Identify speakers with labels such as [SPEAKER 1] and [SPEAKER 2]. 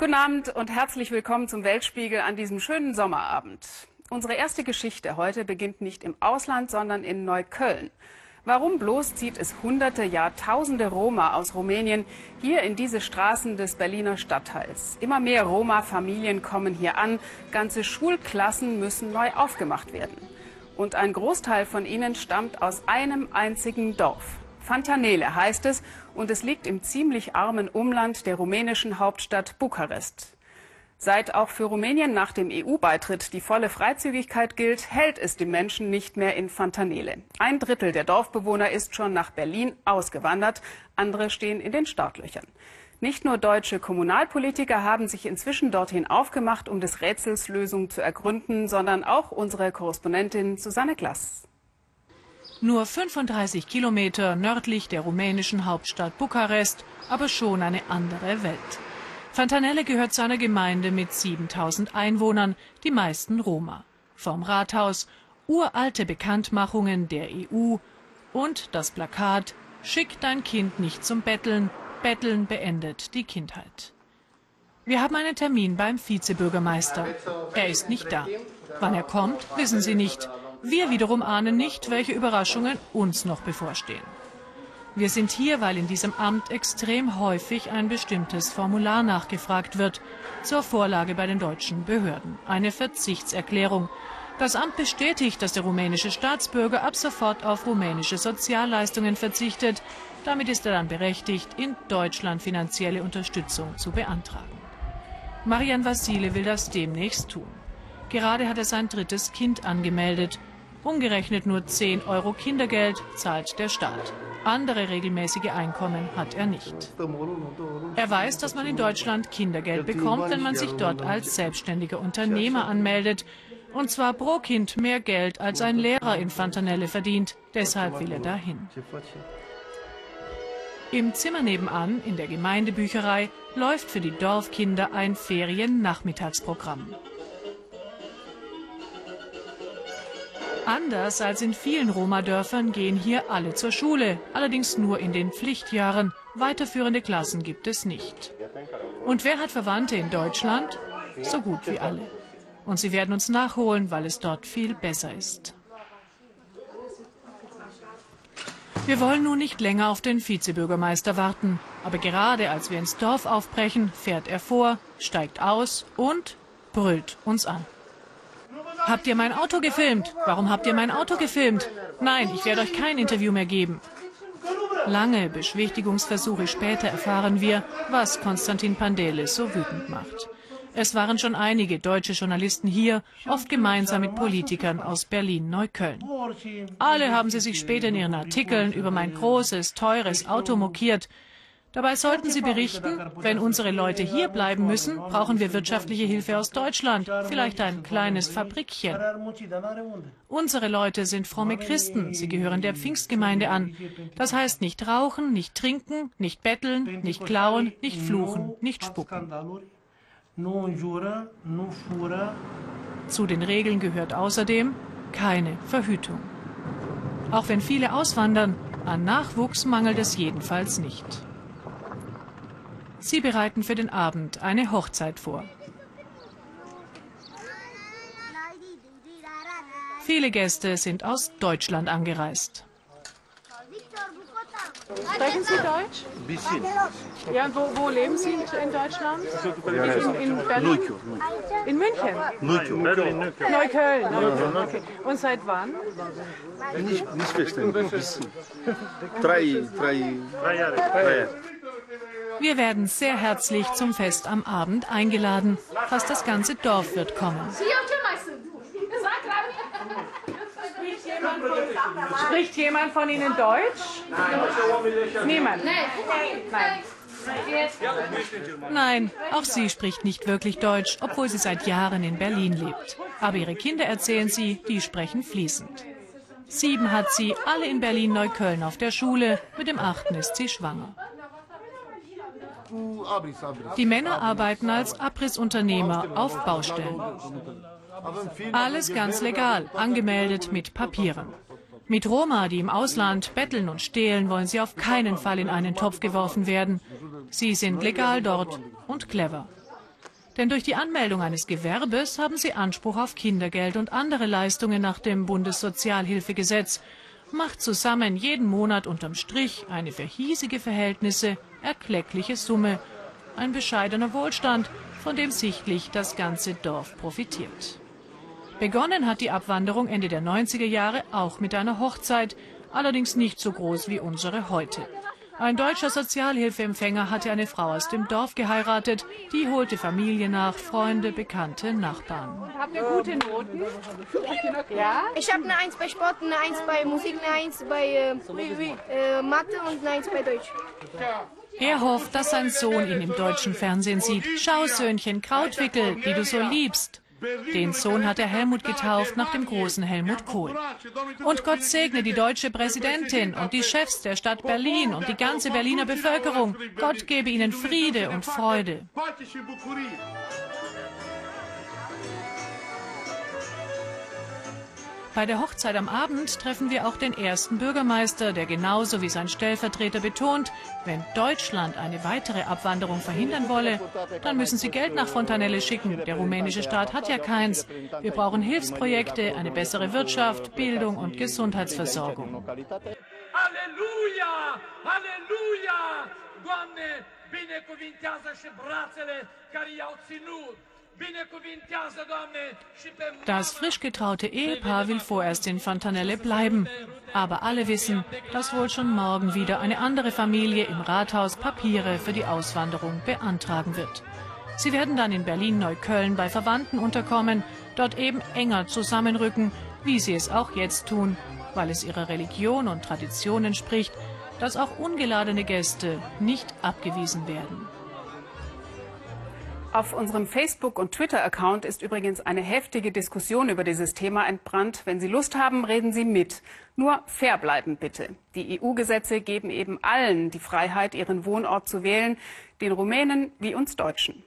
[SPEAKER 1] Guten Abend und herzlich willkommen zum Weltspiegel an diesem schönen Sommerabend. Unsere erste Geschichte heute beginnt nicht im Ausland, sondern in Neukölln. Warum bloß zieht es hunderte, ja tausende Roma aus Rumänien hier in diese Straßen des Berliner Stadtteils? Immer mehr Roma-Familien kommen hier an, ganze Schulklassen müssen neu aufgemacht werden. Und ein Großteil von ihnen stammt aus einem einzigen Dorf. Fantanele heißt es und es liegt im ziemlich armen Umland der rumänischen Hauptstadt Bukarest. Seit auch für Rumänien nach dem EU-Beitritt die volle Freizügigkeit gilt, hält es die Menschen nicht mehr in Fantanele. Ein Drittel der Dorfbewohner ist schon nach Berlin ausgewandert, andere stehen in den Startlöchern. Nicht nur deutsche Kommunalpolitiker haben sich inzwischen dorthin aufgemacht, um des Rätsels Lösung zu ergründen, sondern auch unsere Korrespondentin Susanne Glass.
[SPEAKER 2] Nur 35 Kilometer nördlich der rumänischen Hauptstadt Bukarest, aber schon eine andere Welt. Fantanelle gehört zu einer Gemeinde mit 7000 Einwohnern, die meisten Roma. Vom Rathaus uralte Bekanntmachungen der EU und das Plakat Schick dein Kind nicht zum Betteln, Betteln beendet die Kindheit. Wir haben einen Termin beim Vizebürgermeister. Er ist nicht da. Wann er kommt, wissen Sie nicht. Wir wiederum ahnen nicht, welche Überraschungen uns noch bevorstehen. Wir sind hier, weil in diesem Amt extrem häufig ein bestimmtes Formular nachgefragt wird, zur Vorlage bei den deutschen Behörden. Eine Verzichtserklärung. Das Amt bestätigt, dass der rumänische Staatsbürger ab sofort auf rumänische Sozialleistungen verzichtet. Damit ist er dann berechtigt, in Deutschland finanzielle Unterstützung zu beantragen. Marian Vassile will das demnächst tun. Gerade hat er sein drittes Kind angemeldet. Umgerechnet nur 10 Euro Kindergeld zahlt der Staat. Andere regelmäßige Einkommen hat er nicht. Er weiß, dass man in Deutschland Kindergeld bekommt, wenn man sich dort als selbstständiger Unternehmer anmeldet. Und zwar pro Kind mehr Geld, als ein Lehrer in Fantanelle verdient. Deshalb will er dahin. Im Zimmer nebenan, in der Gemeindebücherei, läuft für die Dorfkinder ein Feriennachmittagsprogramm. Anders als in vielen Roma-Dörfern gehen hier alle zur Schule, allerdings nur in den Pflichtjahren. Weiterführende Klassen gibt es nicht. Und wer hat Verwandte in Deutschland? So gut wie alle. Und sie werden uns nachholen, weil es dort viel besser ist. Wir wollen nun nicht länger auf den Vizebürgermeister warten. Aber gerade als wir ins Dorf aufbrechen, fährt er vor, steigt aus und brüllt uns an. Habt ihr mein Auto gefilmt? Warum habt ihr mein Auto gefilmt? Nein, ich werde euch kein Interview mehr geben. Lange Beschwichtigungsversuche später erfahren wir, was Konstantin Pandelis so wütend macht. Es waren schon einige deutsche Journalisten hier, oft gemeinsam mit Politikern aus Berlin-Neukölln. Alle haben sie sich später in ihren Artikeln über mein großes, teures Auto mokiert. Dabei sollten Sie berichten, wenn unsere Leute hier bleiben müssen, brauchen wir wirtschaftliche Hilfe aus Deutschland, vielleicht ein kleines Fabrikchen. Unsere Leute sind fromme Christen, sie gehören der Pfingstgemeinde an. Das heißt nicht rauchen, nicht trinken, nicht betteln, nicht klauen, nicht fluchen, nicht spucken. Zu den Regeln gehört außerdem keine Verhütung. Auch wenn viele auswandern, an Nachwuchs mangelt es jedenfalls nicht. Sie bereiten für den Abend eine Hochzeit vor. Viele Gäste sind aus Deutschland angereist.
[SPEAKER 3] Sprechen Sie Deutsch?
[SPEAKER 4] Ein bisschen.
[SPEAKER 3] Ja, wo, wo leben Sie in Deutschland? In, in Berlin? In München?
[SPEAKER 4] Neukölln.
[SPEAKER 3] Neukölln. Neukölln. Okay. Und seit wann?
[SPEAKER 4] Nicht, nicht verstanden. Ein bisschen. Drei, drei, drei Jahre. Drei Jahre.
[SPEAKER 2] Wir werden sehr herzlich zum Fest am Abend eingeladen. Fast das ganze Dorf wird kommen.
[SPEAKER 3] Spricht jemand von Ihnen Deutsch? Niemand? Nein.
[SPEAKER 2] Nein, auch sie spricht nicht wirklich Deutsch, obwohl sie seit Jahren in Berlin lebt. Aber ihre Kinder erzählen sie, die sprechen fließend. Sieben hat sie, alle in Berlin-Neukölln auf der Schule. Mit dem achten ist sie schwanger. Die Männer arbeiten als Abrissunternehmer auf Baustellen. Alles ganz legal, angemeldet mit Papieren. Mit Roma, die im Ausland betteln und stehlen, wollen sie auf keinen Fall in einen Topf geworfen werden. Sie sind legal dort und clever. Denn durch die Anmeldung eines Gewerbes haben sie Anspruch auf Kindergeld und andere Leistungen nach dem Bundessozialhilfegesetz. Macht zusammen jeden Monat unterm Strich eine für hiesige Verhältnisse erkleckliche Summe. Ein bescheidener Wohlstand, von dem sichtlich das ganze Dorf profitiert. Begonnen hat die Abwanderung Ende der 90er Jahre auch mit einer Hochzeit, allerdings nicht so groß wie unsere heute. Ein deutscher Sozialhilfeempfänger hatte eine Frau aus dem Dorf geheiratet. Die holte Familie nach, Freunde, Bekannte, Nachbarn.
[SPEAKER 3] Habt ihr gute Noten?
[SPEAKER 5] Ja? Ich habe eine Eins bei Sport, eine Eins bei Musik, eine Eins bei äh, äh, Mathe und eine Eins bei Deutsch.
[SPEAKER 2] Er hofft, dass sein Sohn ihn im deutschen Fernsehen sieht. Schau, Söhnchen, Krautwickel, die du so liebst. Den Sohn hat er Helmut getauft nach dem großen Helmut Kohl. Und Gott segne die deutsche Präsidentin und die Chefs der Stadt Berlin und die ganze Berliner Bevölkerung. Gott gebe ihnen Friede und Freude. Bei der Hochzeit am Abend treffen wir auch den ersten Bürgermeister, der genauso wie sein Stellvertreter betont, wenn Deutschland eine weitere Abwanderung verhindern wolle, dann müssen sie Geld nach Fontanelle schicken. Der rumänische Staat hat ja keins. Wir brauchen Hilfsprojekte, eine bessere Wirtschaft, Bildung und Gesundheitsversorgung. Halleluja! Halleluja! Doamne, binecuvintează și brațele care i-au ținut. Das frisch getraute Ehepaar will vorerst in Fontanelle bleiben. Aber alle wissen, dass wohl schon morgen wieder eine andere Familie im Rathaus Papiere für die Auswanderung beantragen wird. Sie werden dann in Berlin-Neukölln bei Verwandten unterkommen, dort eben enger zusammenrücken, wie sie es auch jetzt tun, weil es ihrer Religion und Tradition entspricht, dass auch ungeladene Gäste nicht abgewiesen werden.
[SPEAKER 1] Auf unserem Facebook- und Twitter-Account ist übrigens eine heftige Diskussion über dieses Thema entbrannt. Wenn Sie Lust haben, reden Sie mit. Nur fair bleiben bitte. Die EU-Gesetze geben eben allen die Freiheit, ihren Wohnort zu wählen, den Rumänen wie uns Deutschen.